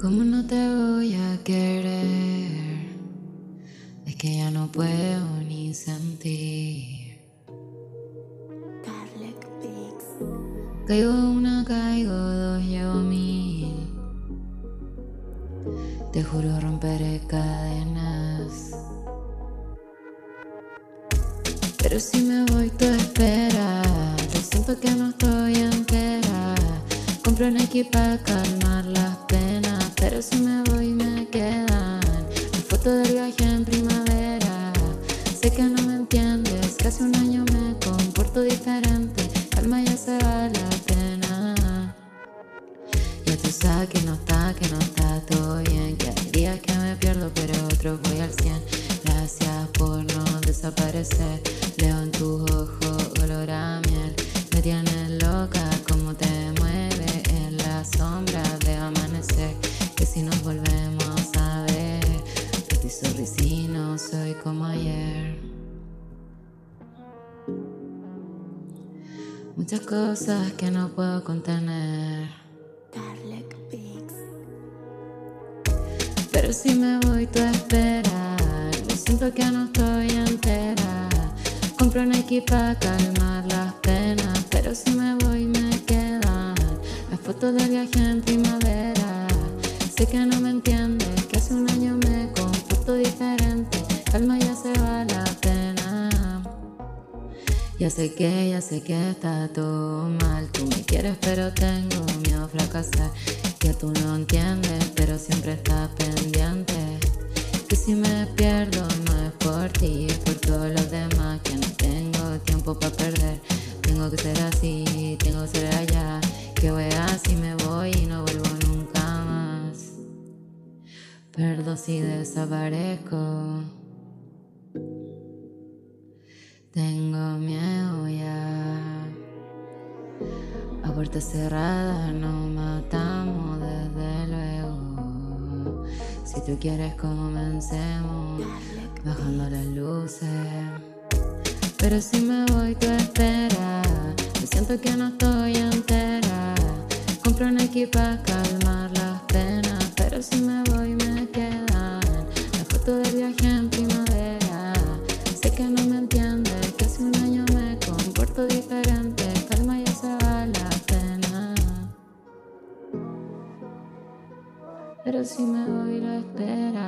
¿Cómo no te voy a querer? Es que ya no puedo ni sentir. Caigo una, caigo dos, llevo mil. Te juro romperé cadenas. Pero si me voy, tú esperas. Yo siento que no estoy entera. Compro un equipo para calmar las penas. Pero si me voy, me quedan las fotos del viaje en primavera. Sé que no me entiendes. Casi un año me comporto diferente. Calma, ya se va la pena. Ya tú sabes que no está, que no está todo bien. Que hay días que me pierdo, pero otros voy al 100. Gracias por no desaparecer. Leo en tus ojos olor a miel. Me tienes loca como te mueve sonrisino, soy como ayer. Muchas cosas que no puedo contener. Pero si me voy, tú esperas. Yo siento que no estoy entera. Compro un equipo para calmar las penas. Pero si me voy, me quedan las fotos del viaje en primavera. Sé que no me entiendes, que hace un año Ya sé que, ya sé que está todo mal. Tú me quieres, pero tengo miedo a fracasar. Que tú no entiendes, pero siempre estás pendiente. Que si me pierdo, no es por ti, es por todos los demás. Que no tengo tiempo para perder. Tengo que ser así, tengo que ser allá. Que voy así, me voy y no vuelvo nunca más. Perdón si desaparezco. Tengo miedo ya. A puerta cerrada nos matamos desde luego. Si tú quieres comencemos bajando las luces. Pero si me voy tú esperas. Yo siento que no estoy entera. Compro un equipo para calmar las penas. Pero si me voy me quedan las fotos del viaje en primavera. Sé que no me Pero si me voy, lo esperas.